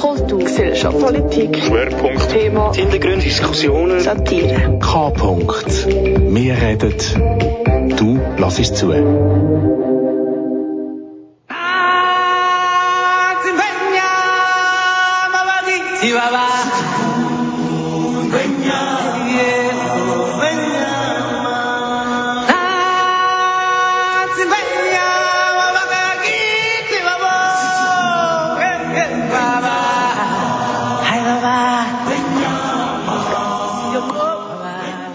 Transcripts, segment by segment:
Kultur, Gesellschaft, Politik, Schwerpunkt, Thema, Hintergründe, Diskussionen, Satire. K. -Punkt. Wir reden, du lass es zu.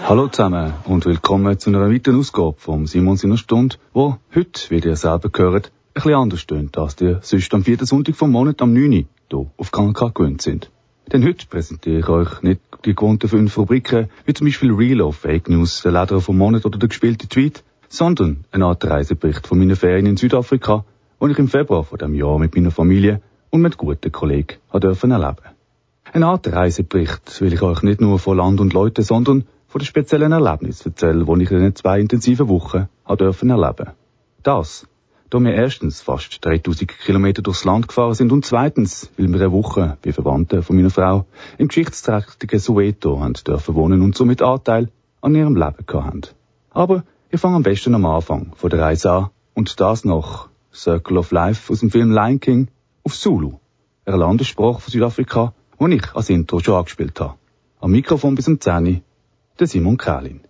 Hallo zusammen und willkommen zu einer weiteren Ausgabe vom Simon seiner Stunde, wo heute, wie ihr selber gehört, ein bisschen anders stöhnt, als ihr sonst am vierten Sonntag vom Monat am 9. hier auf Kanal gewöhnt sind. Denn heute präsentiere ich euch nicht die gewohnten fünf Rubriken, wie zum Beispiel Real of Fake News, der Leder vom Monat oder der gespielte Tweet, sondern eine Art Reisebericht von meinen Ferien in Südafrika, wo ich im Februar von dem Jahr mit meiner Familie und mit guten Kollegen erleben. Eine Art Reisebericht will ich euch nicht nur von Land und Leuten, sondern von den speziellen Erlebnissen erzählen, die ich in den zwei intensiven Wochen erleben. Das, da wir erstens fast 3000 Kilometer durchs Land gefahren sind und zweitens, weil wir eine Woche, wie Verwandte von meiner Frau, im geschichtsträchtigen Soweto haben dürfen wohnen und somit Anteil an ihrem Leben haben. Aber ich fange am besten am Anfang von der Reise an und das noch Circle of Life aus dem Film Lion King auf Zulu, einer Landessprache von Südafrika, wo ich als Intro schon angespielt habe. Am Mikrofon bis zum 10 der Simon Kalin.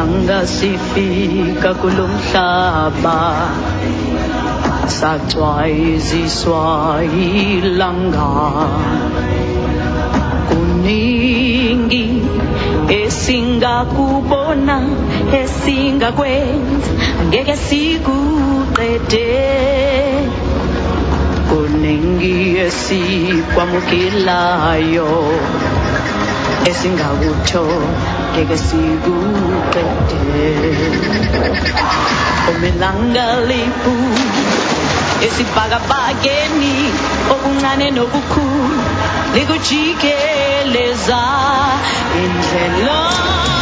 Ngelanga sifika kulomhlaba sacwayiziswa ilanga kuningi esingakubona esingakwenza ngeke sikuqede. Kuningi esikwamukelayo esingakutho kega sigu O melanga lipu O unane no buku Ligo leza Engelon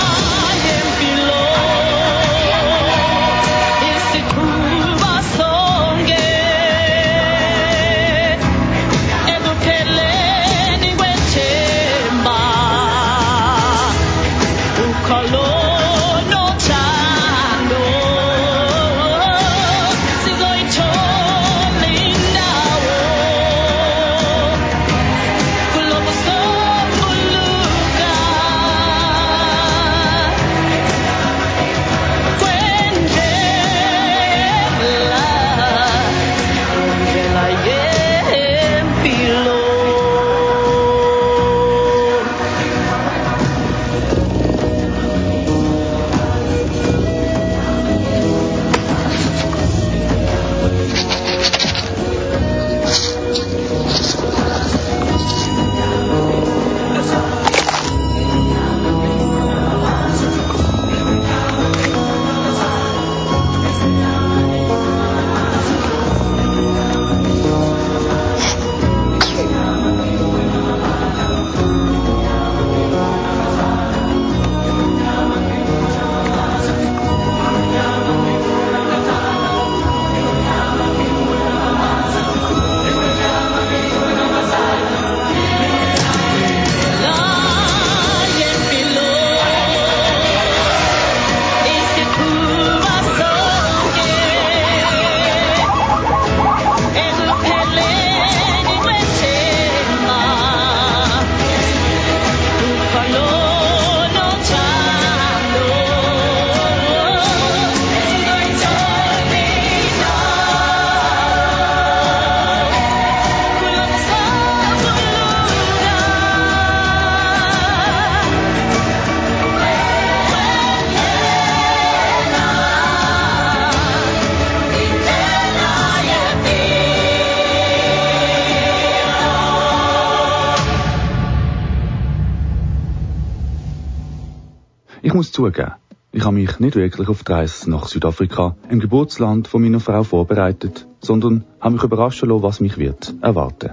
zugeben, ich habe mich nicht wirklich auf die Reise nach Südafrika, im Geburtsland von meiner Frau, vorbereitet, sondern habe mich überraschen lassen, was mich wird erwarten.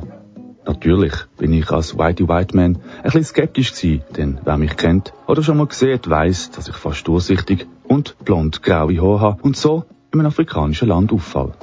Natürlich bin ich als Whitey White Man ein bisschen skeptisch gewesen, denn wer mich kennt oder schon mal gesehen weiss, dass ich fast durchsichtig und blond-graue Haare habe und so in einem afrikanischen Land auffall.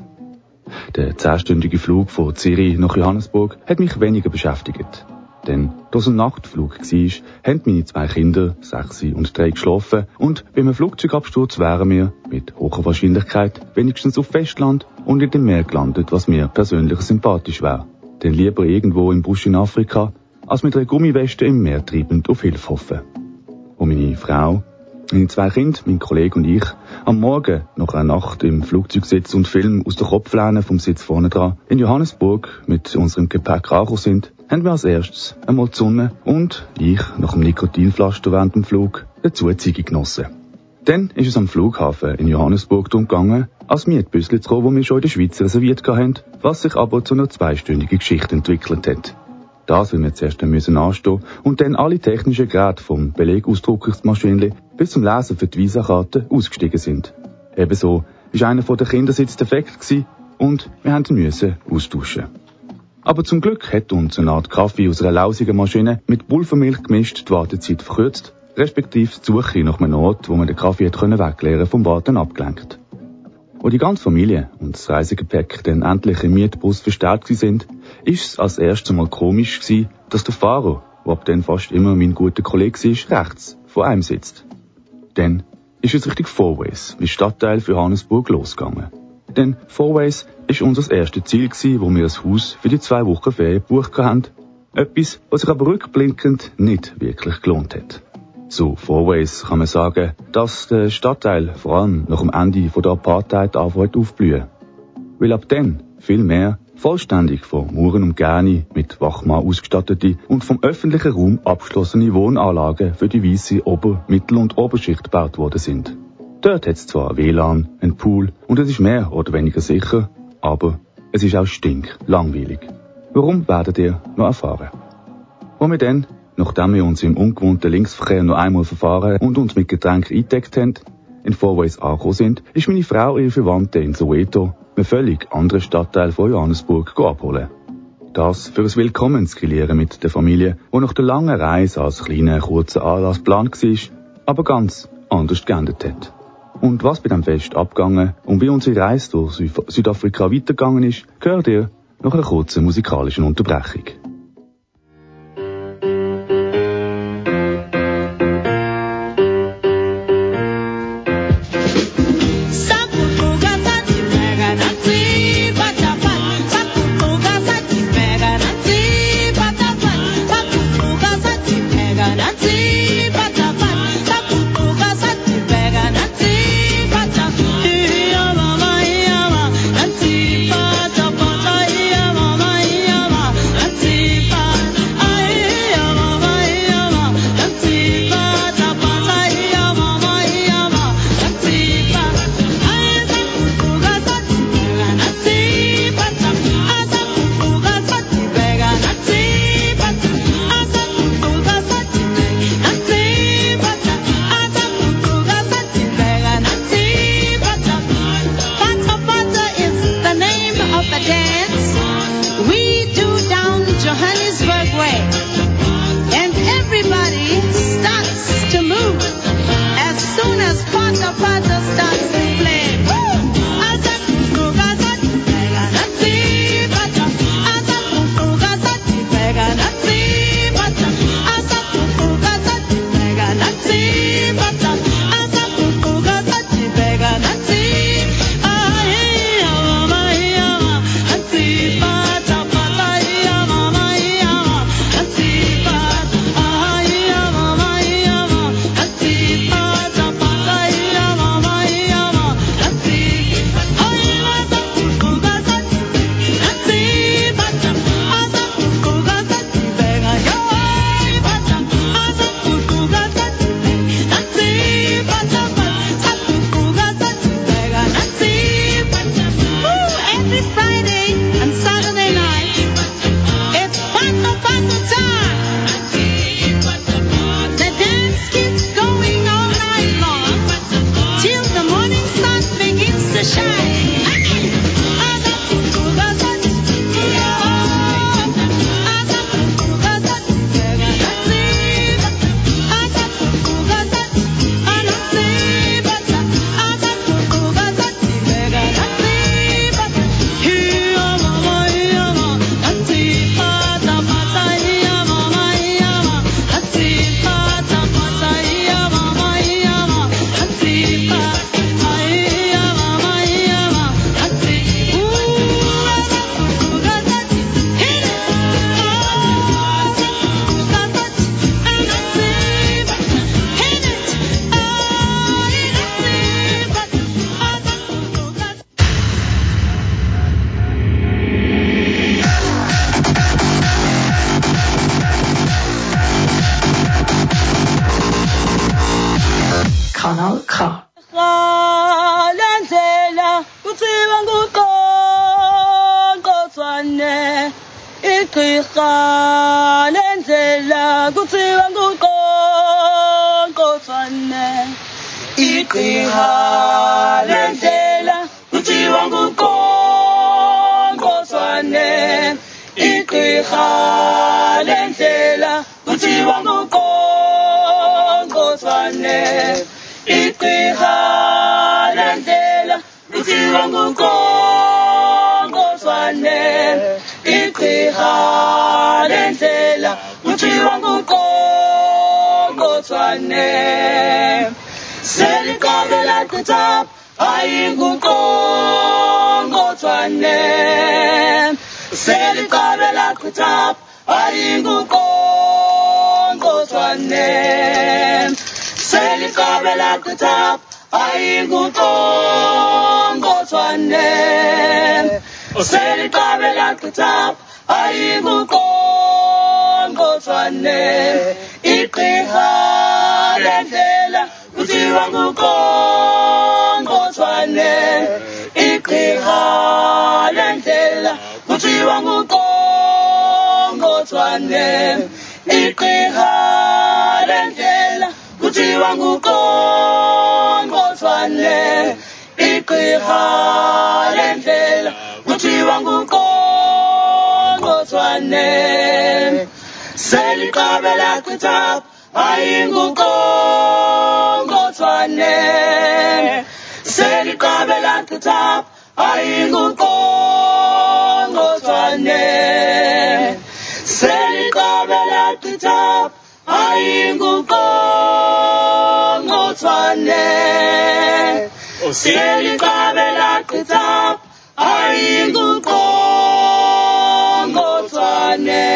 Der zehnstündige Flug von Zürich nach Johannesburg hat mich weniger beschäftigt. Denn da es ein Nachtflug war, haben meine zwei Kinder, sechs und drei, geschlafen und bei einem Flugzeugabsturz wären wir mit hoher Wahrscheinlichkeit wenigstens auf Festland und in dem Meer gelandet, was mir persönlich sympathisch wäre. Denn lieber irgendwo im Busch in Afrika, als mit einer Gummiweste im Meer treibend auf Hilfe hoffen. Und meine Frau, meine zwei Kinder, mein Kollege und ich, am Morgen nach einer Nacht im Flugzeug sitzen und Film aus der Kopflehne vom Sitz vorne dran in Johannesburg mit unserem Gepäck angekommen sind, haben wir als erstes einmal die Sonne und ich nach dem Nikotinpflaster während dem Flug dazu Ziege genossen. Dann ist es am Flughafen in Johannesburg darum gegangen, als Mietbüssel zu kommen, wo wir schon in der Schweiz reserviert hatten, was sich aber zu einer zweistündigen Geschichte entwickelt hat. Das, weil wir zuerst müssen anstehen und dann alle technischen Geräte vom Belegausdruckungsmaschinchen bis zum Lesen für die Visakarte ausgestiegen sind. Ebenso ist einer von den defekt und wir mussten austauschen. Aber zum Glück hat uns eine Art Kaffee aus einer lausigen Maschine mit Pulvermilch gemischt die Wartezeit verkürzt, respektive die Suche nach einem Ort, wo man den Kaffee hätte wegleeren vom Warten abgelenkt. Wo die ganze Familie und das Reisegepäck dann endlich im Mietbus verstärkt sind, ist es als erstes Mal komisch gewesen, dass der Fahrer, der ab dann fast immer mein guter Kollege ist, rechts vor einem sitzt. Dann ist es Richtung Fourways, wie Stadtteil für Johannesburg, losgegangen. Denn Fourways ist unser erstes Ziel wo wir ein Haus für die zwei Wochen Ferien gebucht haben. Etwas, was sich aber rückblickend nicht wirklich gelohnt hat. Zu Fourways kann man sagen, dass der Stadtteil vor allem nach dem Ende der Apartheid anfängt aufblühen. Weil ab dann viel mehr vollständig von Muren und Gärni mit Wachmann ausgestattete und vom öffentlichen Raum abgeschlossene Wohnanlagen für die weiße Ober-, Mittel- und Oberschicht gebaut worden sind. Dort hat es zwar WLAN, einen Pool und es ist mehr oder weniger sicher, aber es ist auch stink langweilig. Warum werdet ihr noch erfahren? Wo wir dann Nachdem wir uns im ungewohnten Linksverkehr noch einmal verfahren und uns mit Getränken eingedeckt haben, in Fourways angekommen sind, ist meine Frau ihre Verwandte in Soweto, einem völlig anderen Stadtteil von Johannesburg, abholen. Das für ein Willkommensgrillieren mit der Familie, wo nach der langen Reise als kleiner, kurzer Anlass geplant war, aber ganz anders geendet hat. Und was bei dem Fest abgegangen und wie unsere Reise durch Südafrika weitergegangen ist, gehört ihr nach einer kurzen musikalischen Unterbrechung. الله lakuthapha ayinguqongqothwane seliqabe lakuthapha ayinguqongqothwane seliqabe lakuthapha ayinguqongqothwane seliqabe lakuthapha ayinguqongqothwane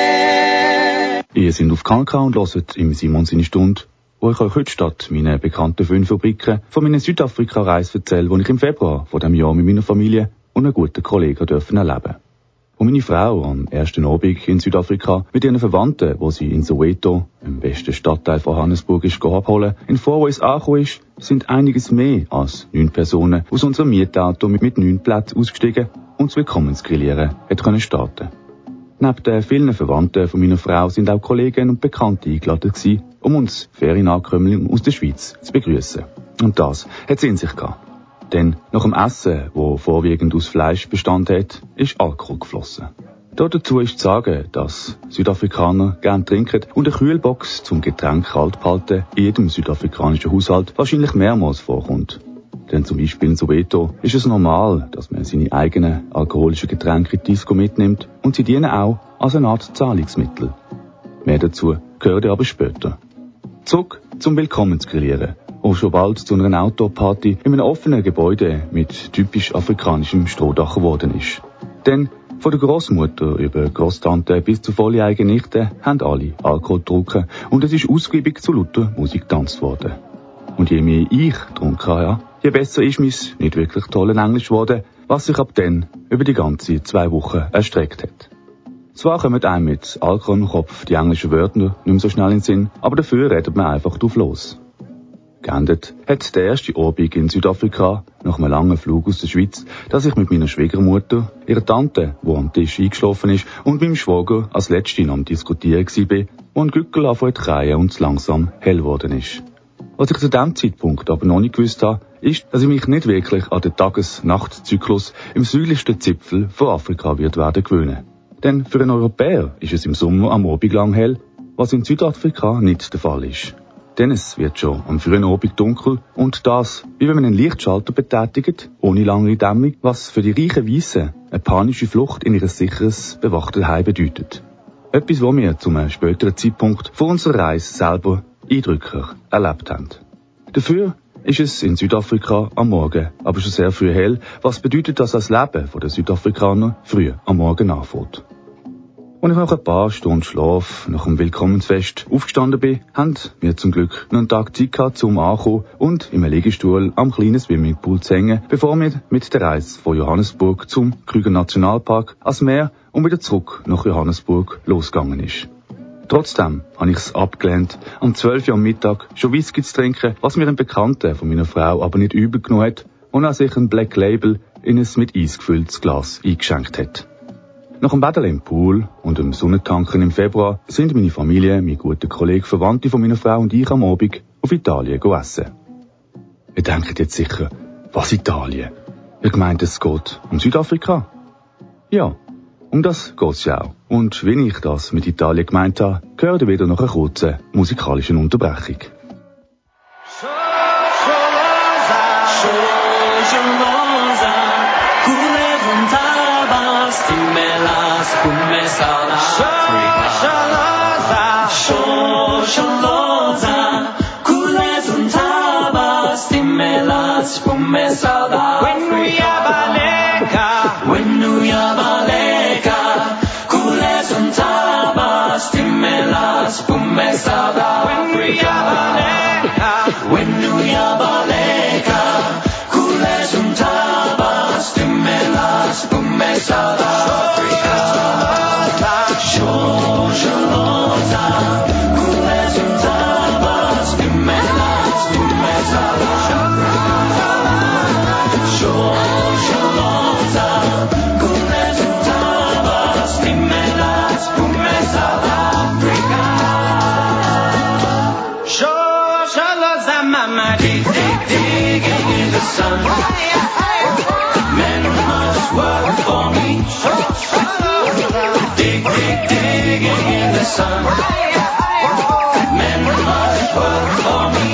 Ihr sind auf Kanka und hört im Simon seine Stunde, wo ich euch heute statt meinen bekannten fünf Fabriken von meiner Südafrika-Reise erzähle, die ich im Februar von dem Jahr mit meiner Familie und einem guten Kollegen dürfen erleben. Wo meine Frau am ersten Abend in Südafrika mit ihren Verwandten, wo sie in Soweto, im besten Stadtteil von Johannesburg, ist abholen, in Vorweis angekommen ist, sind einiges mehr als neun Personen aus unserem Mietauto mit, mit neun Plätzen ausgestiegen und das Willkommensgrillieren hat können starten. Neben den vielen Verwandten von meiner Frau sind auch Kollegen und Bekannte eingeladen gewesen, um uns Ferienankömmlinge aus der Schweiz zu begrüßen. Und das hat sie in sich gehabt. Denn nach dem Essen, wo vorwiegend aus Fleisch bestand hat, ist Alkohol geflossen. Dazu ist zu sagen, dass Südafrikaner gern trinken und eine Kühlbox zum Getränk kalt behalten in jedem südafrikanischen Haushalt wahrscheinlich mehrmals vorkommt. Denn zum Beispiel in Soweto ist es normal, dass man seine eigenen alkoholischen Getränke in Disco mitnimmt und sie dienen auch als eine Art Zahlungsmittel. Mehr dazu gehört aber später. Zurück zum Willkommensgrillieren, wo schon bald zu einer Outdoor-Party in einem offenen Gebäude mit typisch afrikanischem Strohdach geworden ist. Denn von der Großmutter über Großtante bis zu volljährigen Nichten haben alle Alkohol getrunken und es ist ausgiebig zu lauter Musik getanzt worden. Und je mehr ich getrunken habe, je besser ist mein nicht wirklich tolles Englisch geworden, was sich ab dann über die ganze zwei Wochen erstreckt hat. Zwar kommen einem mit Alkohol im Kopf die englischen Wörter nicht mehr so schnell in den Sinn, aber dafür redet man einfach drauf los. Geendet hat der erste Abend in Südafrika nach einem langen Flug aus der Schweiz, dass ich mit meiner Schwiegermutter, ihrer Tante, wo am Tisch eingeschlafen ist, und meinem Schwager als Letzte am Diskutieren war, wo ein Gückel anfängt zu kreien und langsam hell geworden ist. Was ich zu dem Zeitpunkt aber noch nicht gewusst habe, ist, dass ich mich nicht wirklich an den Tages-Nacht-Zyklus im südlichsten Zipfel von Afrika wird werden gewöhnen. Denn für einen Europäer ist es im Sommer am Abend lang hell, was in Südafrika nicht der Fall ist. Denn es wird schon am frühen Abend dunkel und das, wie wenn man einen Lichtschalter betätigt, ohne lange Dämmung, was für die reichen Weissen eine panische Flucht in ihr sicheres, bewachtes Heim bedeutet. Etwas, was wir zu einem späteren Zeitpunkt von unserer Reise selber eindrücklich erlebt haben. Dafür ist es in Südafrika am Morgen, aber schon sehr früh hell, was bedeutet, dass das Leben der Südafrikaner früh am Morgen anfängt. Als ich nach ein paar Stunden Schlaf nach dem Willkommensfest aufgestanden bin, haben wir zum Glück noch einen Tag Zeit gehabt zum Ankommen und im Liegestuhl am kleinen Swimmingpool zu hängen, bevor wir mit der Reise von Johannesburg zum Krüger Nationalpark ans Meer und wieder zurück nach Johannesburg losgegangen ist. Trotzdem habe ich es abgelehnt, am 12 Uhr am Mittag schon Whisky zu trinken, was mir ein Bekannter von meiner Frau aber nicht übel genommen hat und er sich ein Black Label in ein mit Eis gefülltes Glas eingeschenkt hat. Nach dem Baden im Pool und dem Sonnentanken im Februar sind meine Familie, mein guter Kollege, Verwandte von meiner Frau und ich am Abend auf Italien essen. Ihr denkt jetzt sicher, was Italien? Ihr gemeint, es geht um Südafrika? Ja, um das geht's ja auch. Und wenn ich das mit Italien gemeint habe, gehört ihr wieder nach einer kurzen musikalischen Unterbrechung. When we are when we are digging in the sun. Men must work for me.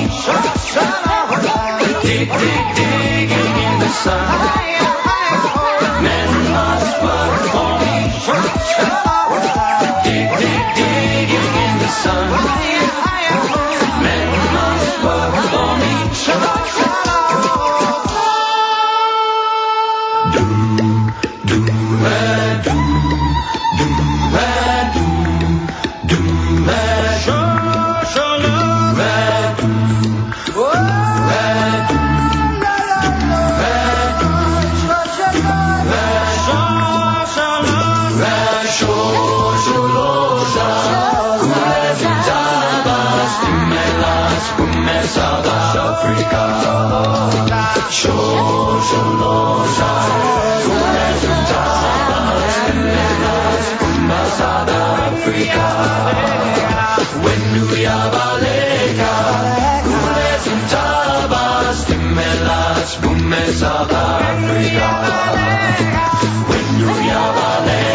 Dig, dig, digging in the sun. Men must work for me. Dig, dig, digging in the sun. Men must work for me. Africa. Show, show, no, shine. Kumetunta, nas, kumba South Africa. When we have a leka, kumetunta, bas, timelas, kume South Africa. When you have a leka,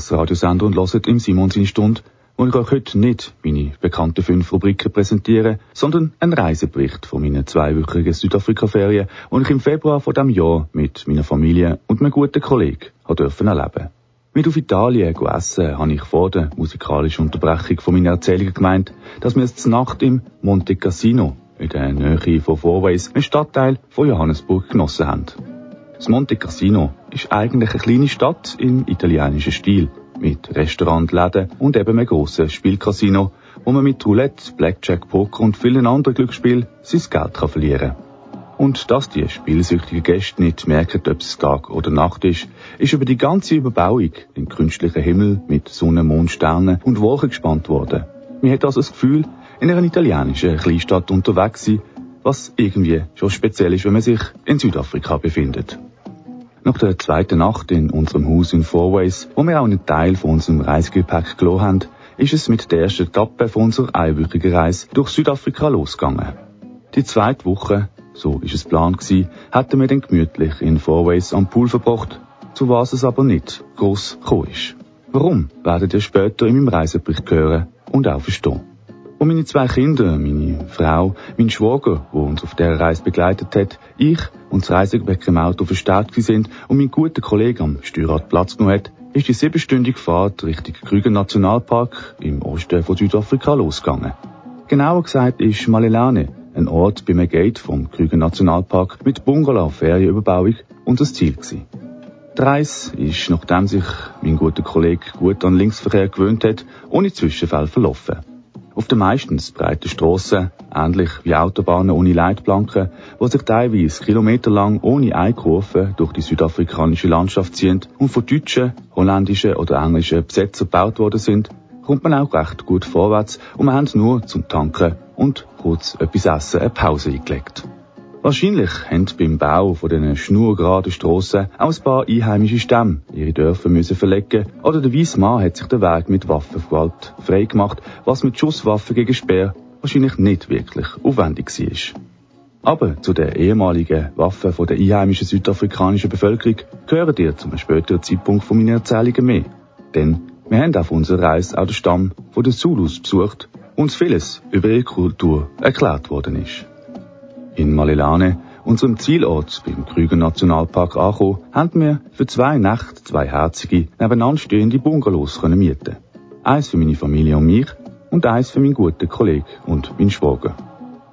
eurem Lieblingsradiosender und hört im Simon seine Stunde, wo ich euch heute nicht meine bekannten fünf Rubriken präsentiere, sondern einen Reisebericht von meinen zweiwöchigen Südafrika-Ferien, die ich im Februar von diesem Jahr mit meiner Familie und meinem guten Kollegen dürfen erleben. Mit auf Italien essen habe ich vor der musikalischen Unterbrechung von meiner Erzählung gemeint, dass wir jetzt Nacht im Monte Cassino in der Nähe von Fourways, einem Stadtteil von Johannesburg, genossen haben. Das Monte Cassino ist eigentlich eine kleine Stadt im italienischen Stil, mit Restaurant, Läden und eben einem grossen Spielcasino, wo man mit Roulette, Blackjack, Poker und vielen anderen Glücksspielen sein Geld kann verlieren Und dass die spielsüchtigen Gäste nicht merken, ob es Tag oder Nacht ist, ist über die ganze Überbauung, den künstlichen Himmel mit Sonne, Mond, Sternen und Wolken gespannt worden. Man hat also das Gefühl, in einer italienischen Kleinstadt unterwegs sein, was irgendwie schon speziell ist, wenn man sich in Südafrika befindet. Nach der zweiten Nacht in unserem Haus in Fourways, wo wir auch einen Teil von unserem Reisegepäck gelassen haben, ist es mit der ersten Etappe von unserer einwöchigen Reise durch Südafrika losgegangen. Die zweite Woche, so ist es Plan gewesen, hätten wir dann gemütlich in Fourways am Pool verbracht, zu was es aber nicht gross gekommen ist. Warum, werdet ihr später in meinem Reisebericht hören und auch verstehen. Und meine zwei Kinder, meine Frau, mein Schwager, wo uns auf der Reise begleitet hat, ich und das Reisegepäck im Auto verstärkt sind und mein guter Kollege am Steuerrad Platz genommen hat, ist die siebenstündige Fahrt Richtung Krüger Nationalpark im Osten von Südafrika losgegangen. Genauer gesagt ist Malelane, ein Ort beim Gate vom Krüger Nationalpark mit Bungalow, Ferienüberbauung unser Ziel gewesen. Die Reise ist, nachdem sich mein guter Kollege gut an Linksverkehr gewöhnt hat, ohne Zwischenfälle verlaufen. Auf den meistens breiten Strassen, ähnlich wie Autobahnen ohne Leitplanken, wo sich teilweise kilometerlang ohne eine Kurve durch die südafrikanische Landschaft ziehen und von deutschen, holländischen oder englischen Besetzern gebaut worden sind, kommt man auch recht gut vorwärts und wir haben nur zum Tanken und kurz etwas essen eine Pause eingelegt. Wahrscheinlich haben beim Bau von diesen schnurgeraden Strassen auch ein paar einheimische Stämme ihre Dörfer müssen verlegen oder der weiße Mann hat sich den Weg mit Waffengewalt freigemacht, was mit Schusswaffen gegen Speer wahrscheinlich nicht wirklich aufwendig war. Aber zu den ehemaligen Waffen der einheimischen südafrikanischen Bevölkerung gehören dir zum späteren Zeitpunkt von meinen Erzählungen mehr. Denn wir haben auf unserer Reise auch den Stamm von den Zulus besucht und uns vieles über ihre Kultur erklärt worden ist. In Malelane, unserem Zielort beim Krüger Nationalpark angekommen, haben wir für zwei Nächte zwei herzige, nebeneinander stehende Bungalows können mieten. Eins für meine Familie und mich und eins für meinen guten Kollegen und meinen Schwager.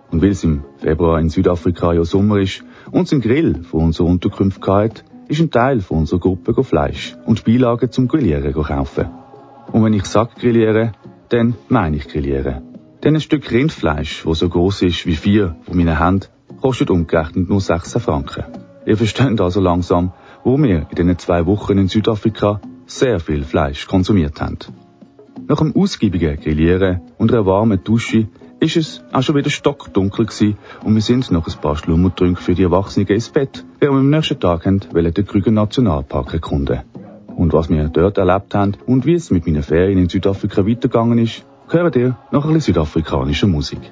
Und weil es im Februar in Südafrika ja Sommer ist und ein Grill von unserer Unterkunft hat, ist ein Teil von unserer Gruppe Fleisch und Beilagen zum Grillieren kaufen. Und wenn ich sage grillieren, dann meine ich grillieren. Denn ein Stück Rindfleisch, das so groß ist wie vier von meinen Händen, kostet umgerechnet nur 16 Franken. Ihr versteht also langsam, wo wir in diesen zwei Wochen in Südafrika sehr viel Fleisch konsumiert haben. Nach einem ausgiebigen Grillieren und einer warmen Dusche ist es auch schon wieder stockdunkel gewesen und wir sind noch ein paar Schlummertrünke für die Erwachsenen ins Bett, während wir am nächsten Tag haben, den Krüger Nationalpark erkunden. Und was wir dort erlebt haben und wie es mit meinen Ferien in Südafrika weitergegangen ist, hören ihr nach ein bisschen südafrikanischer Musik.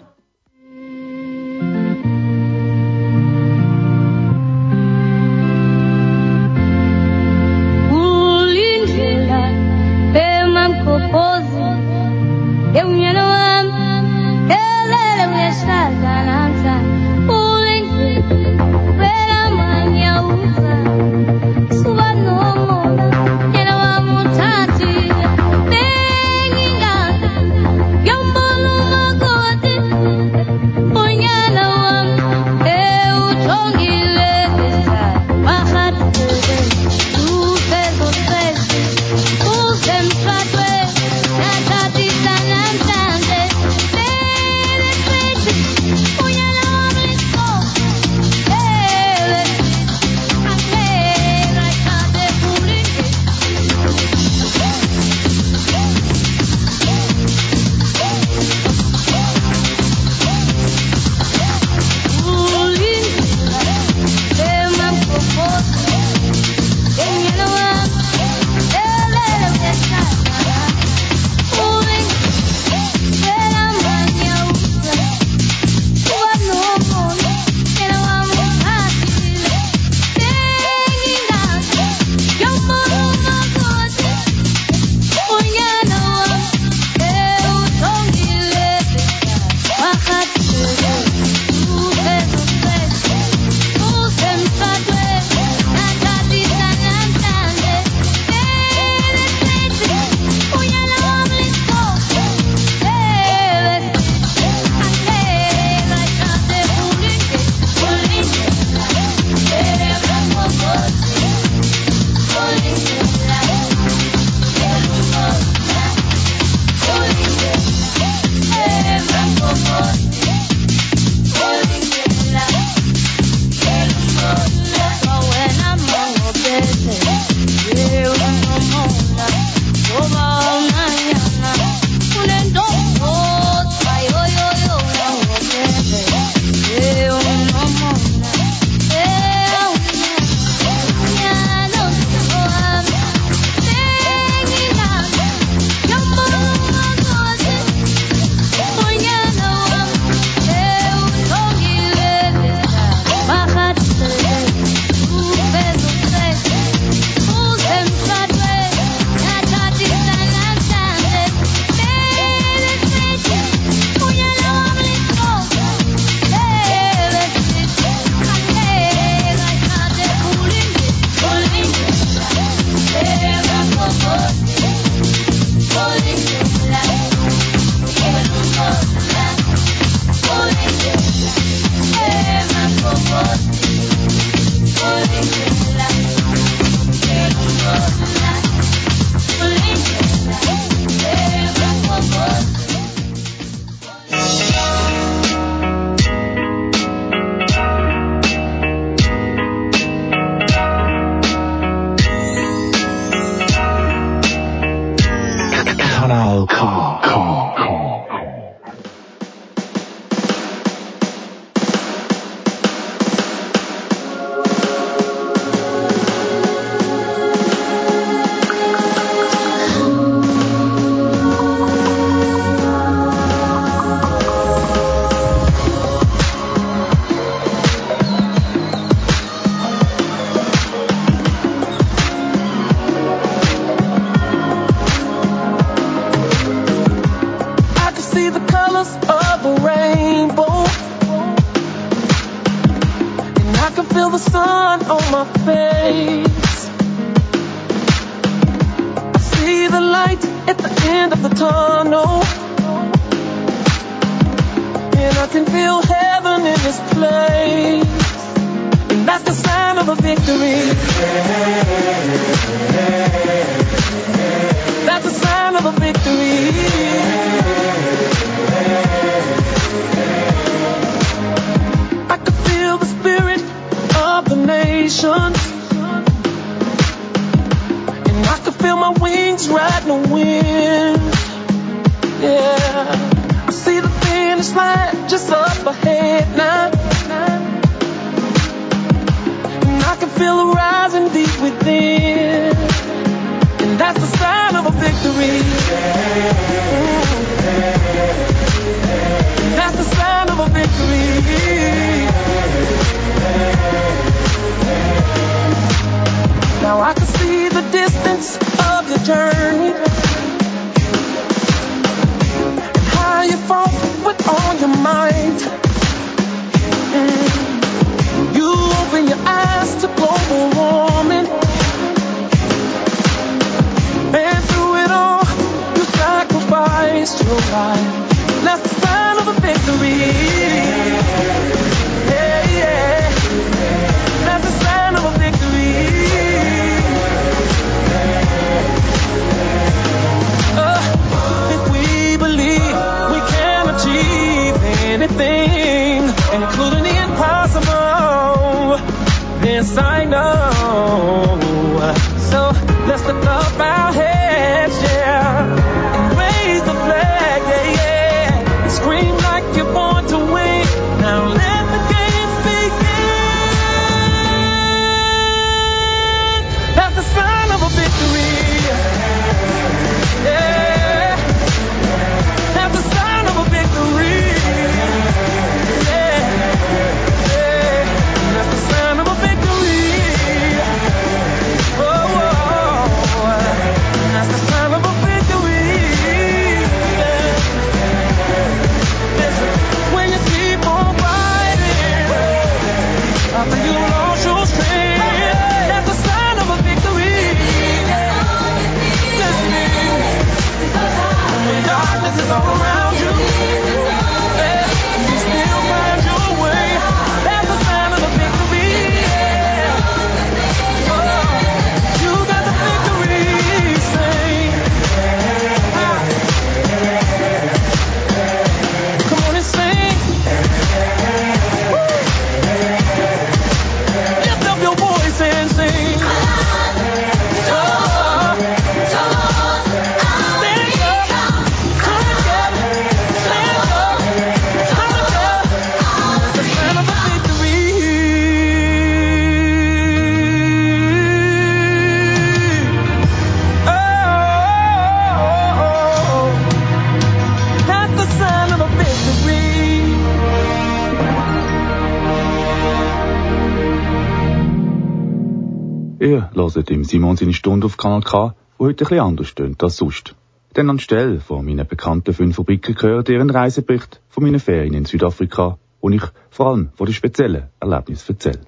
Also hören im Simon seine Stunde auf Kanal K, wo heute ein bisschen anders tönt als sonst. Denn anstelle von meinen bekannten fünf Fabriken gehört deren Reisebericht von meinen Ferien in Südafrika wo ich vor allem von den speziellen Erlebnissen erzähle.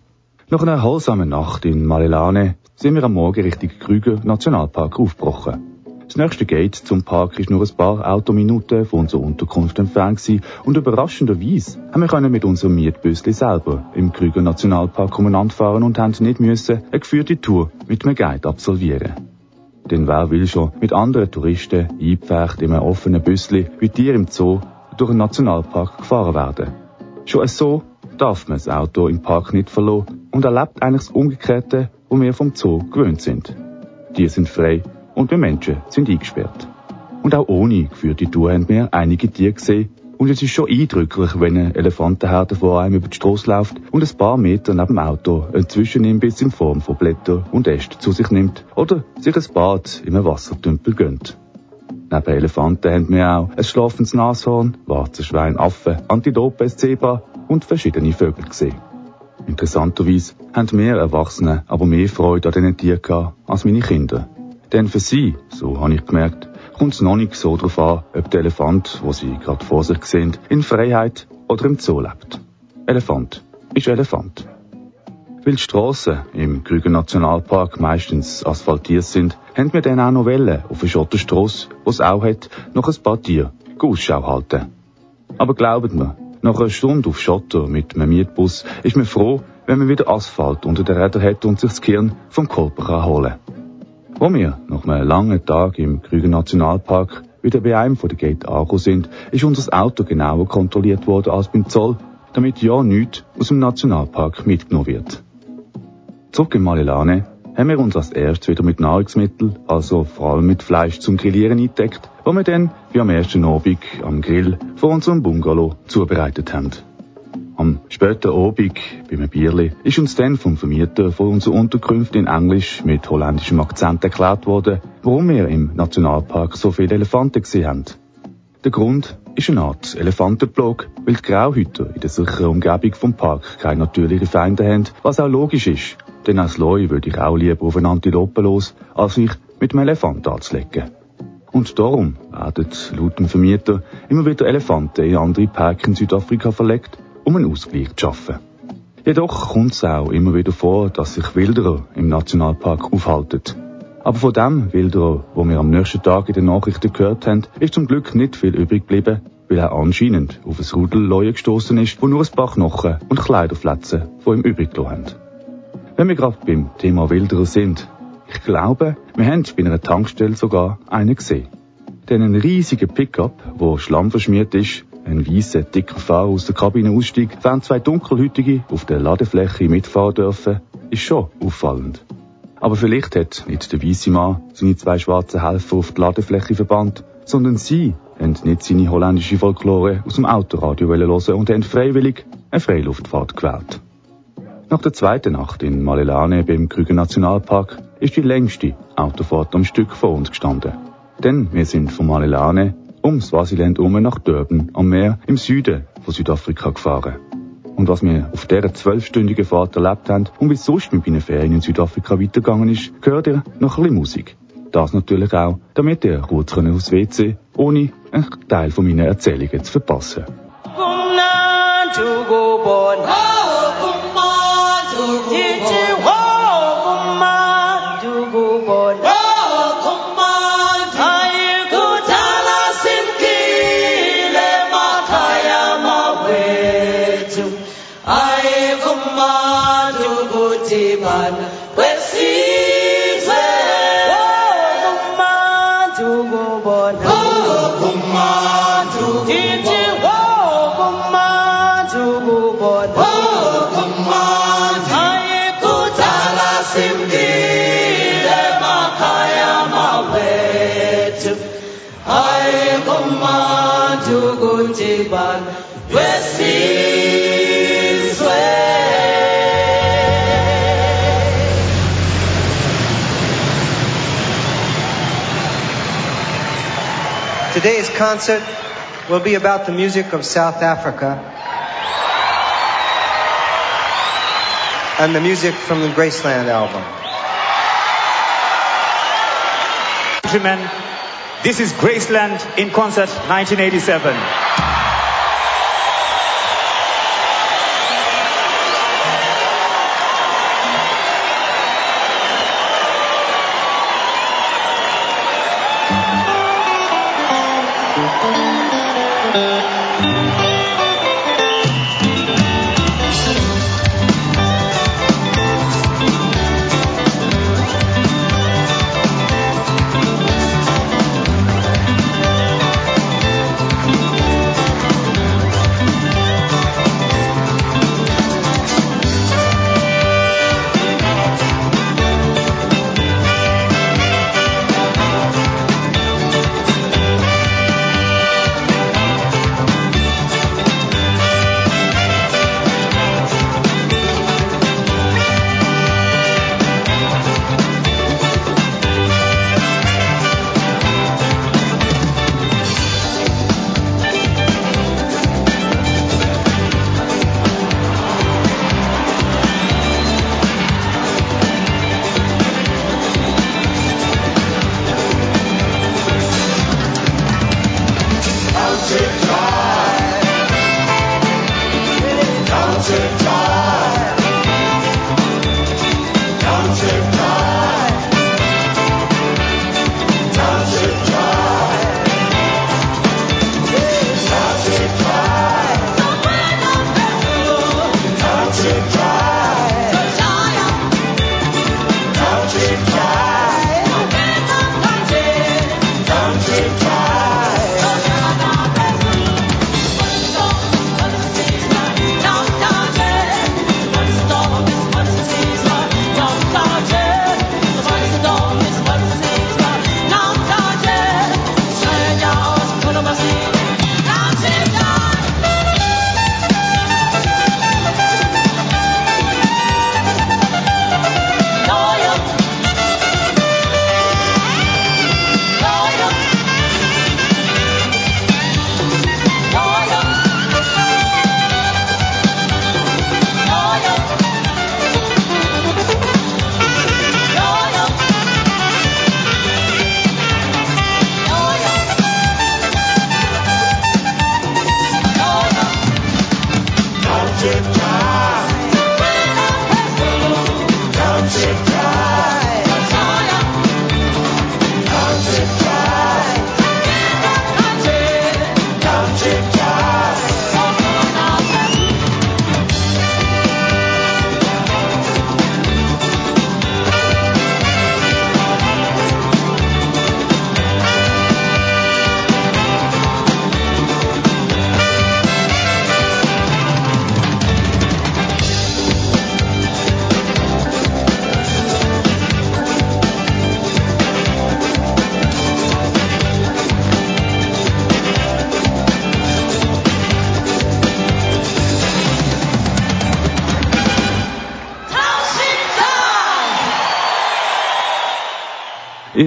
Nach einer erholsamen Nacht in Malelane sind wir am Morgen Richtung Krüger Nationalpark aufgebrochen. Das nächste Gate zum Park ist nur ein paar Autominuten von unserer Unterkunft entfernt gewesen und überraschenderweise haben wir können mit unserem Mietbüsli selber im Krüger Nationalpark umeinander fahren und haben nicht müssen eine geführte Tour mit einem Guide absolvieren. Denn wer will schon mit anderen Touristen eingepfercht in einem offenen Büsli wie Tier im Zoo durch einen Nationalpark gefahren werden? Schon so darf man das Auto im Park nicht verloren und erlebt eigentlich das Umgekehrte, wo wir vom Zoo gewöhnt sind. Die sind frei und wir Menschen sind eingesperrt. Und auch ohne geführte Tour haben wir einige Tiere gesehen. Und es ist schon eindrücklich, wenn eine Elefantenherde vor einem über die Straße läuft und ein paar Meter neben dem Auto einen Zwischenimbiss in Form von Blättern und Ästen zu sich nimmt oder sich ein Bad in einem Wassertümpel gönnt. Neben Elefanten haben wir auch ein schlafendes Nashorn, Warzenschwein, Affen, Antilope, Zebra und verschiedene Vögel gesehen. Interessanterweise haben mehr Erwachsene aber mehr Freude an diesen Tieren gehabt als meine Kinder. Denn für sie, so habe ich gemerkt, kommt es noch nicht so darauf an, ob der Elefant, wo sie gerade vor sich sehen, in Freiheit oder im Zoo lebt. Elefant ist Elefant. Weil die Strassen im Krüger Nationalpark meistens asphaltiert sind, haben wir dann auch noch Wellen auf der Schotterstrasse, wo es auch hat, noch ein paar Tiere Ausschau halten. Aber glaubt mir, nach einer Stunde auf Schotter mit einem Mietbus ist man froh, wenn man wieder Asphalt unter den Rädern hat und sich das Gehirn vom Körper holen kann. Wo wir nach einem langen Tag im Krüger Nationalpark wieder bei einem von den Gate angekommen sind, ist unser Auto genauer kontrolliert worden als beim Zoll, damit ja nichts aus dem Nationalpark mitgenommen wird. Zurück in Malilane haben wir uns als erstes wieder mit Nahrungsmitteln, also vor allem mit Fleisch zum Grillieren eingedeckt, wo wir dann, wie am ersten Abend, am Grill vor unserem Bungalow zubereitet haben. Am späten Abend, beim Bierli, ist uns dann vom Vermieter von unserer Unterkunft in Englisch mit holländischem Akzent erklärt worden, warum wir im Nationalpark so viele Elefanten gesehen haben. Der Grund ist eine Art Elefantenblog, weil die Grauhüter in der sicheren Umgebung vom Park keine natürlichen Feinde haben, was auch logisch ist, denn als Leu würde ich auch lieber auf eine Antilope los, als mich mit einem Elefant anzulegen. Und darum werden laut dem Vermieter immer wieder Elefanten in andere Parks in Südafrika verlegt, um einen Ausgleich zu schaffen. Jedoch kommt es auch immer wieder vor, dass sich Wilderer im Nationalpark aufhalten. Aber von dem Wilderer, wo wir am nächsten Tag in den Nachrichten gehört haben, ist zum Glück nicht viel übrig geblieben, weil er anscheinend auf ein Rudel Leute gestoßen ist, wo nur ein paar Knochen und Kleiderfletzen von ihm übrig haben. Wenn wir gerade beim Thema Wilderer sind, ich glaube, wir haben bei einer Tankstelle sogar einen gesehen. Denn ein riesiger Pickup, wo Schlamm verschmiert ist, ein weißer, dicker Fahrer aus der Kabine aussteigt, während zwei Dunkelhütige auf der Ladefläche mitfahren dürfen, ist schon auffallend. Aber vielleicht hat nicht der weiße Mann seine zwei schwarzen Helfer auf die Ladefläche verbannt, sondern sie haben nicht seine holländische Folklore aus dem Autoradio hören und haben freiwillig eine Freiluftfahrt gewählt. Nach der zweiten Nacht in Malelane beim Krüger Nationalpark ist die längste Autofahrt am Stück vor uns gestanden. Denn wir sind von Malelane um Swasiland um nach Durban am Meer im Süden von Südafrika gefahren. Und was wir auf dieser zwölfstündigen Fahrt erlebt haben und wie es sonst mit meinen Ferien in Südafrika weitergegangen ist, gehört ihr noch ein bisschen Musik. Das natürlich auch, damit ihr kurz aufs WC, ohne einen Teil von meinen Erzählungen zu verpassen. Today's concert will be about the music of South Africa and the music from the Graceland album. Gentlemen, this is Graceland in concert 1987.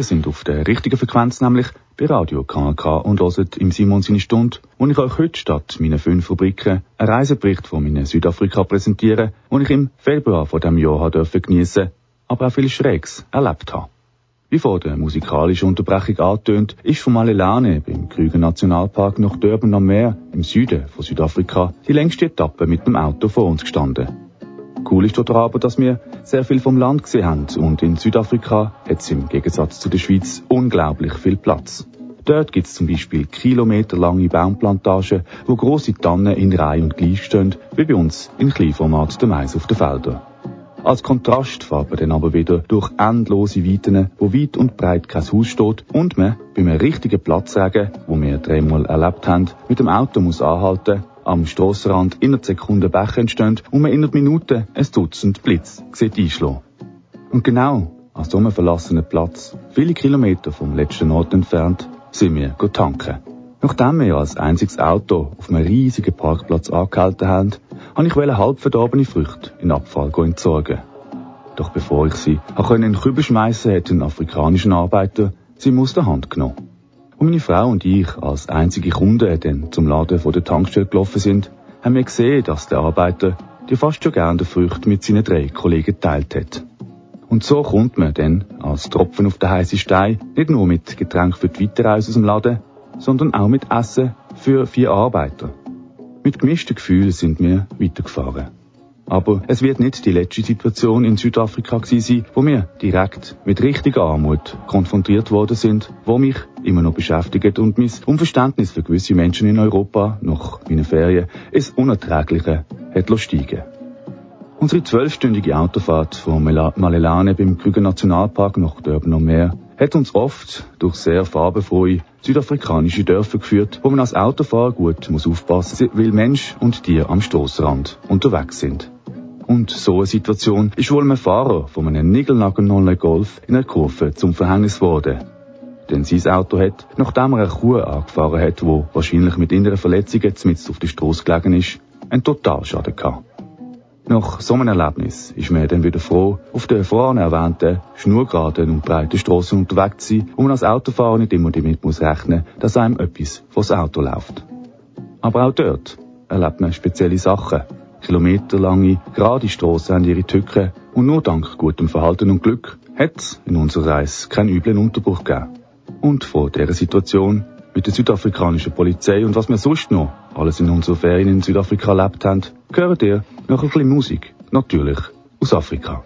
Ihr sind auf der richtigen Frequenz, nämlich bei Radio KNK und hört im Simon seine Stunde, wo ich euch heute statt meinen fünf Rubriken einen Reisebericht von meinen Südafrika präsentiere, den ich im Februar von dem Jahr dürfen geniessen, aber auch viel Schrägs erlebt habe. Wie vor der musikalischen Unterbrechung angetönt, ist von Malelane beim Krüger Nationalpark nach Durban am Meer im Süden von Südafrika die längste Etappe mit dem Auto vor uns gestanden. Cool ist dort aber, dass wir sehr viel vom Land gesehen haben und in Südafrika hat es im Gegensatz zu der Schweiz unglaublich viel Platz. Dort gibt es zum Beispiel kilometerlange Baumplantagen, wo große Tannen in Reihe und gleich stehen, wie bei uns in Kleinformat der Mais auf den Feldern. Als Kontrast fährt man dann aber wieder durch endlose Weiten, wo weit und breit kein Haus steht und man bei einem richtigen Platzregen, wo wir dreimal erlebt haben, mit dem Auto muss anhalten am Strassenrand innerhalb Sekunden Bäche entstehen und man innerhalb Minuten ein Dutzend Blitz sieht einschlagen. Und genau an so einem verlassenen Platz, viele Kilometer vom letzten Ort entfernt, sind wir tanken. Nachdem wir als einziges Auto auf einem riesigen Parkplatz angehalten haben, habe ich halb verdorbene Früchte in Abfall entsorgen. Doch bevor ich sie in den Kübel schmeißen, hat ein afrikanischer Arbeiter sie aus der Hand genommen. Und meine Frau und ich als einzige Kunden dann zum Laden vor der Tankstelle gelaufen sind, haben wir gesehen, dass der Arbeiter die fast schon gerne Früchte mit seinen drei Kollegen geteilt hat. Und so kommt man dann als Tropfen auf den heißen Stein nicht nur mit Getränk für die Weiterreise aus dem Laden, sondern auch mit Essen für vier Arbeiter. Mit gemischten Gefühlen sind wir weitergefahren. Aber es wird nicht die letzte Situation in Südafrika gewesen sein, wo wir direkt mit richtiger Armut konfrontiert worden sind, wo mich immer noch beschäftigt und mein Unverständnis für gewisse Menschen in Europa nach meinen Ferien ins Unerträgliche hat steigen Unsere zwölfstündige Autofahrt von Malelane beim Krüger Nationalpark nach Durban am Meer hat uns oft durch sehr farbenfrohe südafrikanische Dörfer geführt, wo man als Autofahrer gut muss aufpassen muss, weil Mensch und Tier am Stoßrand unterwegs sind. Und so eine Situation ist wohl einem Fahrer von einem Nigelnagel Golf in einer Kurve zum Verhängnis geworden. Denn sein Auto hat, nachdem er eine Kuh angefahren hat, wo wahrscheinlich mit inneren Verletzungen zumindest auf der Straße gelegen ist, einen Totalschaden gehabt. Nach so einem Erlebnis ist man dann wieder froh, auf der vorhin erwähnten, schnurgeraden und breiten Strassen unterwegs zu sein, wo man als Autofahrer nicht immer damit muss rechnen, dass einem etwas vors Auto läuft. Aber auch dort erlebt man spezielle Sachen, Kilometerlange, gerade Strassen haben ihre Tücken und nur dank gutem Verhalten und Glück hat es in unserer Reise keinen üblen Unterbruch gegeben. Und vor dieser Situation mit der südafrikanischen Polizei und was wir sonst noch alles in unserer Ferien in Südafrika erlebt haben, hören ihr noch ein bisschen Musik, natürlich aus Afrika.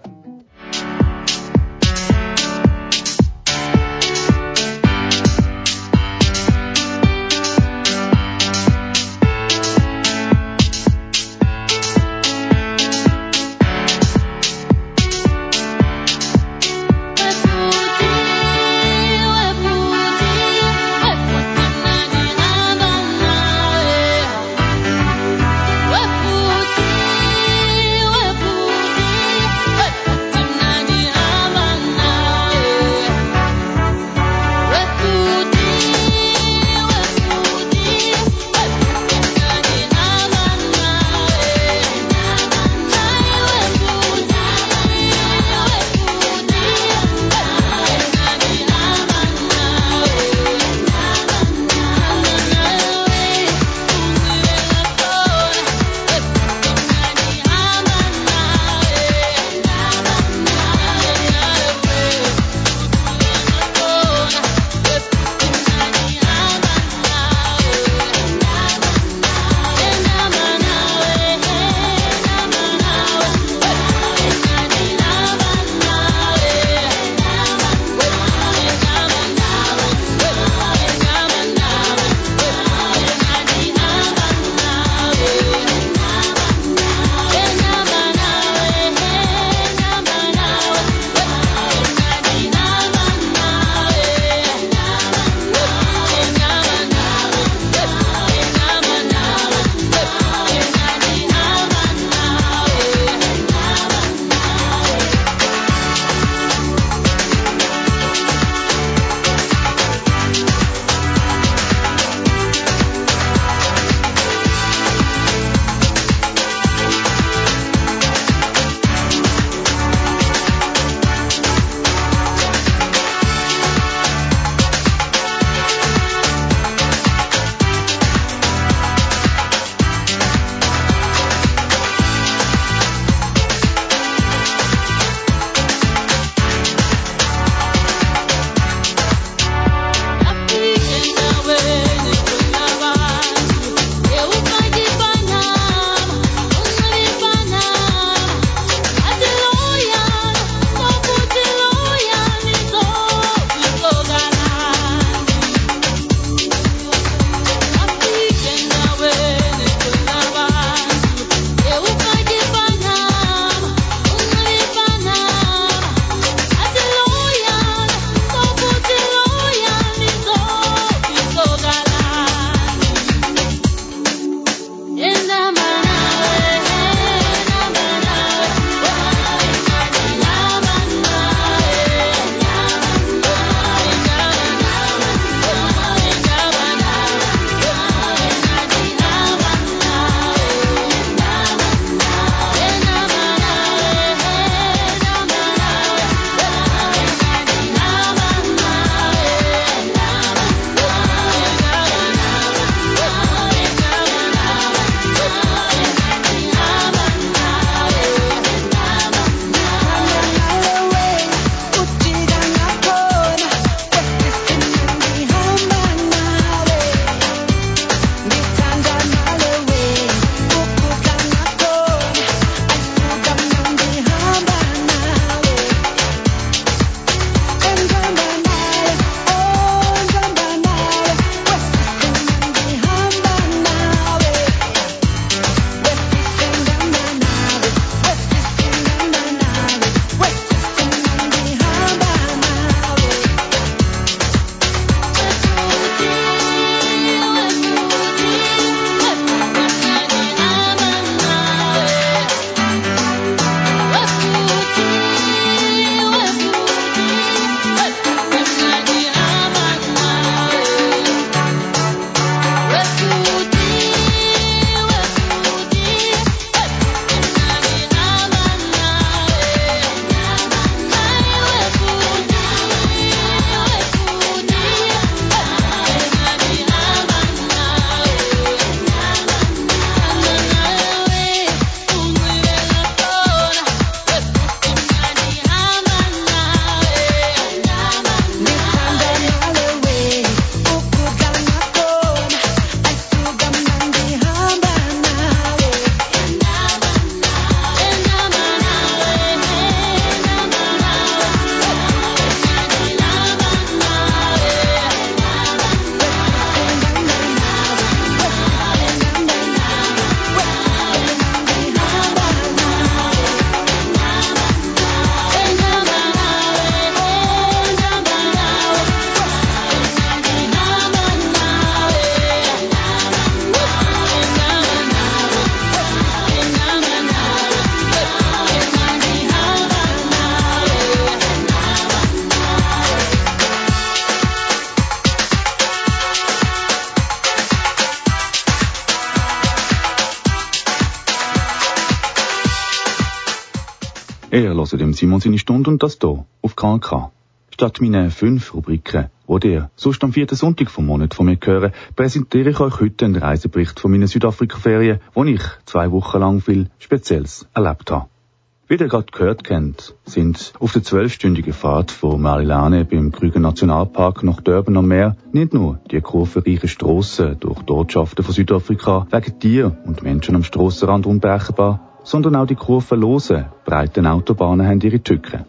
Hört dem Simon seine Stunde und das hier auf KNK. Statt meinen fünf Rubriken, die ihr sonst am vierten Sonntag vom Monat von mir hören, präsentiere ich euch heute einen Reisebericht von meinen Südafrika-Ferien, wo ich zwei Wochen lang viel Spezielles erlebt habe. Wie ihr gerade gehört kennt, sind auf der zwölfstündigen Fahrt von Marilane beim Krüger Nationalpark nach Durban am Meer nicht nur die kurvenreichen Strassen durch die Ortschaften von Südafrika wegen Tier und Menschen am Strassenrand unberechenbar, sondern auch die kurvenlosen, breiten Autobahnen haben ihre Tücken.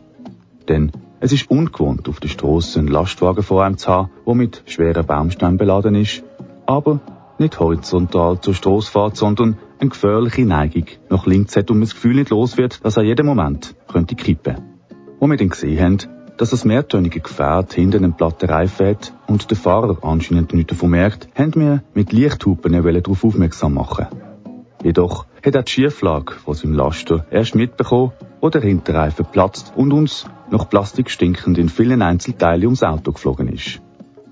Denn es ist ungewohnt, auf der Strasse einen Lastwagen vor einem zu haben, der mit schweren Baumstämmen beladen ist, aber nicht horizontal zur Strasse fährt, sondern eine gefährliche Neigung nach links hat und man das Gefühl nicht los wird, dass er jeden Moment könnte kippen. Wo wir dann gesehen haben, dass das mehrtönige Gefährt hinter einem platten Reifen hat und der Fahrer anscheinend nichts davon merkt, haben wir mit Lichthupen darauf aufmerksam machen. Jedoch hat auch die Schieflage von seinem Laster erst mitbekommen, wo der Hinterreifen platzt und uns nach Plastik stinkend in vielen Einzelteilen ums Auto geflogen ist.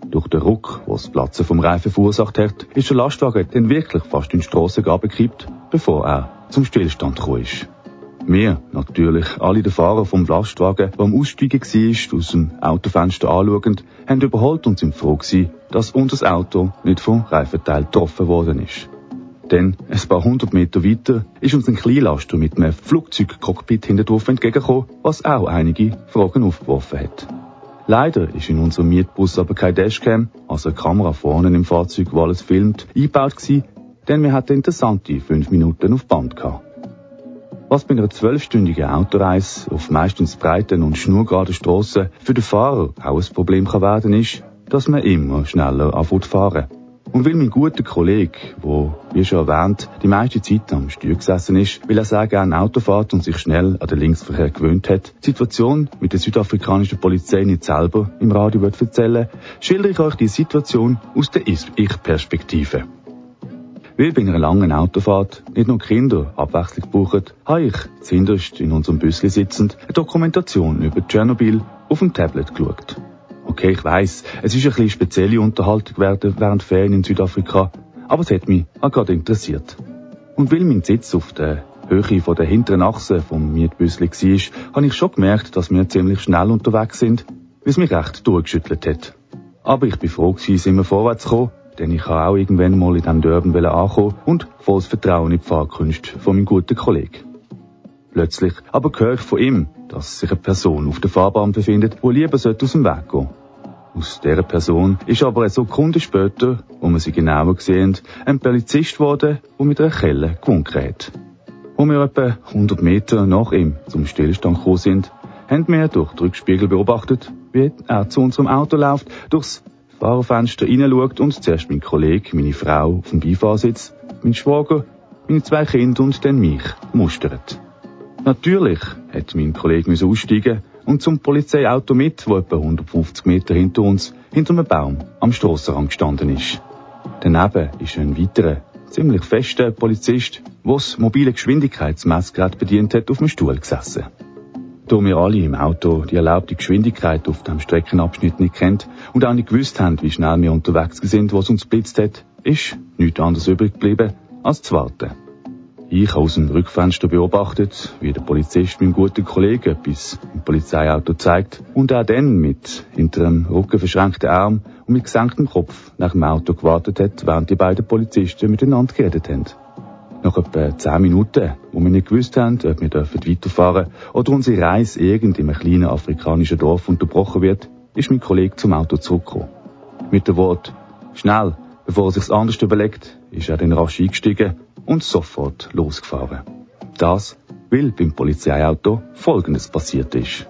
Durch den Ruck, wo das Platzen vom Reifen verursacht hat, ist der Lastwagen dann wirklich fast in die Strasse gekippt, bevor er zum Stillstand gekommen ist. Wir, natürlich alle der Fahrer vom Lastwagen, der am Aussteigen war, aus dem Autofenster anschauend, haben überholt und sind froh gewesen, dass unser Auto nicht vom Reifenteil getroffen worden ist. Denn ein paar hundert Meter weiter ist uns ein Kleinlaster mit einem Flugzeugcockpit hinterdurch entgegengekommen, was auch einige Fragen aufgeworfen hat. Leider ist in unserem Mietbus aber kein Dashcam, also eine Kamera vorne im Fahrzeug, wo alles filmt, eingebaut gewesen, denn wir hatten interessante fünf Minuten auf Band gehabt. Was bei einer zwölfstündigen Autoreise auf meistens breiten und schnurgeraden Strassen für den Fahrer auch ein Problem kann werden, ist, dass man immer schneller anfängt fahren. Und weil mein guter Kollege, wo, wie schon erwähnt, die meiste Zeit am Steuer gesessen ist, weil er sehr gerne Auto fährt und sich schnell an den Linksverkehr gewöhnt hat, die Situation mit der südafrikanischen Polizei nicht selber im Radio wird erzählen, schildere ich euch die Situation aus der Ich-Perspektive. Weil bei einer langen Autofahrt nicht nur Kinder Abwechslung brauchen, habe ich zuhinterst in unserem Büssli sitzend eine Dokumentation über Tschernobyl auf dem Tablet geschaut. Okay, ich weiss, es ist eine bisschen spezielle Unterhaltung während Ferien in Südafrika, aber es hat mich auch gerade interessiert. Und weil mein Sitz auf der Höhe von der hinteren Achse vom Mietbüssli war, habe ich schon gemerkt, dass wir ziemlich schnell unterwegs sind, es mich recht durchgeschüttelt hat. Aber ich bin froh gewesen, immer vorwärts zu denn ich habe auch irgendwann mal in diesem Dörben ankommen und volles Vertrauen in die Fahrkünste von meinem guten Kollegen. Plötzlich aber höre ich von ihm, dass sich eine Person auf der Fahrbahn befindet, die lieber aus dem Weg gehen Aus dieser Person ist aber eine Sekunde später, wo wir sie genauer sehen, ein Polizist geworden, der mit einer Kelle gewunken hat. Wo wir etwa 100 Meter nach ihm zum Stillstand gekommen sind, haben wir durch den Rückspiegel beobachtet, wie er zu unserem Auto läuft, durchs Fahrerfenster hineinschaut und zuerst mein Kollege, meine Frau auf dem Beifahrsitz, mein Schwager, meine zwei Kinder und dann mich mustert. Natürlich hat mein Kollege aussteigen und zum Polizeiauto mit, wo etwa 150 Meter hinter uns, hinter einem Baum am Strassenrand gestanden ist. Daneben ist ein weiterer, ziemlich fester Polizist, der das mobile Geschwindigkeitsmessgerät bedient hat, auf dem Stuhl gesessen. Da wir alle im Auto die erlaubte Geschwindigkeit auf dem Streckenabschnitt nicht kennt und auch nicht gewusst haben, wie schnell wir unterwegs sind, was uns blitzt hat, ist nichts anderes übrig geblieben, als zu warten. Ich aus dem Rückfenster beobachtet, wie der Polizist meinem guten Kollegen etwas im Polizeiauto zeigt und er dann mit hinter dem Rücken verschränkten Arm und mit gesenktem Kopf nach dem Auto gewartet hat, während die beiden Polizisten miteinander geredet haben. Nach etwa zehn Minuten, wo wir nicht gewusst haben, ob wir weiterfahren dürfen oder unsere Reise irgend in einem kleinen afrikanischen Dorf unterbrochen wird, ist mein Kollege zum Auto zurückgekommen. Mit dem Wort «Schnell!» Bevor er sich's anders überlegt, ist er dann rasch eingestiegen und sofort losgefahren. Das, weil beim Polizeiauto Folgendes passiert ist.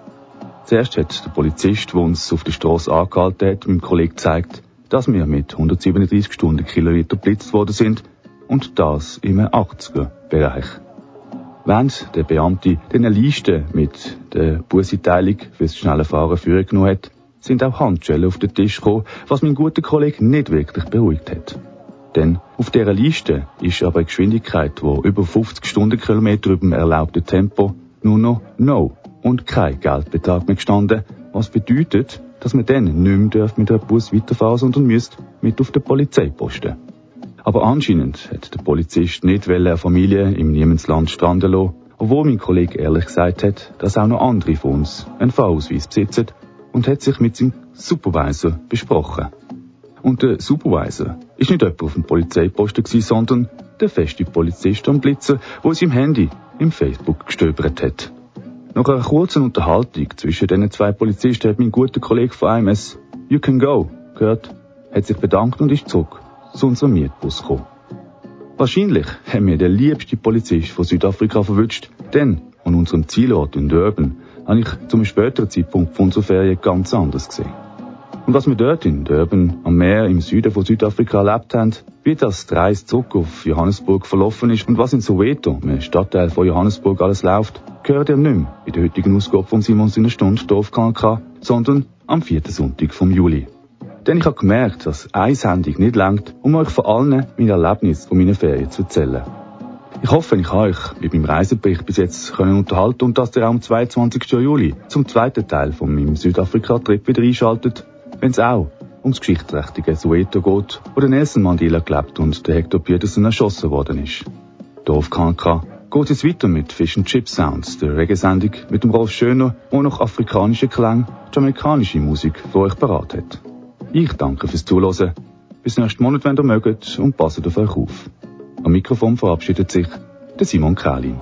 Zuerst hat der Polizist, der uns auf der Straße angehalten hat, meinem Kollegen gezeigt, dass wir mit 137 Stundenkilometer blitzt worden sind und das im 80er-Bereich. Während der Beamte den eine Liste mit der Busiteilung fürs schnelle Fahren führen genommen hat, sind auch Handschellen auf den Tisch gekommen, was mein guter Kollege nicht wirklich beruhigt hat. Denn auf dieser Liste ist aber eine Geschwindigkeit, wo über 50 Stundenkilometer über dem erlaubten Tempo nur noch No und kein Geldbetrag mehr gestanden, was bedeutet, dass man dann nicht mehr mit einem Bus weiterfahren sondern müsst mit auf den Polizeiposten. Aber anscheinend hat der Polizist nicht eine Familie im Niemandsland stranden lassen obwohl mein Kollege ehrlich gesagt hat, dass auch noch andere von uns einen Fahrausweis besitzen und hat sich mit seinem Supervisor besprochen. Und der Supervisor ist nicht jemand auf dem Polizeiposten gewesen, sondern der feste Polizist am Blitzen, wo es im Handy im Facebook gestöbert hat. Nach einer kurzen Unterhaltung zwischen diesen zwei Polizisten hat mein guter Kollege von IMS You Can Go gehört, hat sich bedankt und ist zurück zu unserem Mietbus gekommen. Wahrscheinlich haben wir den liebsten Polizist von Südafrika verwünscht, denn an unserem Zielort in Durban habe ich zu einem späteren Zeitpunkt von unserer Ferien ganz anders gesehen. Und was wir dort in Durban am Meer im Süden von Südafrika erlebt haben, wie das die Reise zurück auf Johannesburg verlaufen ist und was in Soweto, einem Stadtteil von Johannesburg, alles läuft, gehört ihr nicht mehr in der heutigen Ausgabe von Simons in der Stunde Dorf KNK, sondern am vierten Sonntag vom Juli. Denn ich habe gemerkt, dass Sendung nicht langt, um euch vor allen meine Erlebnisse von meinen Ferien zu erzählen. Ich hoffe, ich habe euch mit meinem Reisebericht bis jetzt können unterhalten und dass ihr auch am 22. Juli zum zweiten Teil von meinem Südafrika-Trip wieder einschaltet, wenn es auch ums geschichtsträchtige Soweto geht, wo der Nelson Mandela gelebt und der Hector Peterson erschossen worden ist. Dorf KNK geht es weiter mit Fish and Chip Sounds, der Reggae-Sendung mit dem Rolf Schöner, der noch afrikanische Klang, jamaikanische Musik für euch parat hat. Ich danke fürs Zuhören. Bis nächsten Monat, wenn ihr mögt, und passt auf euch auf. Am Mikrofon verabschiedet sich der Simon Kählin.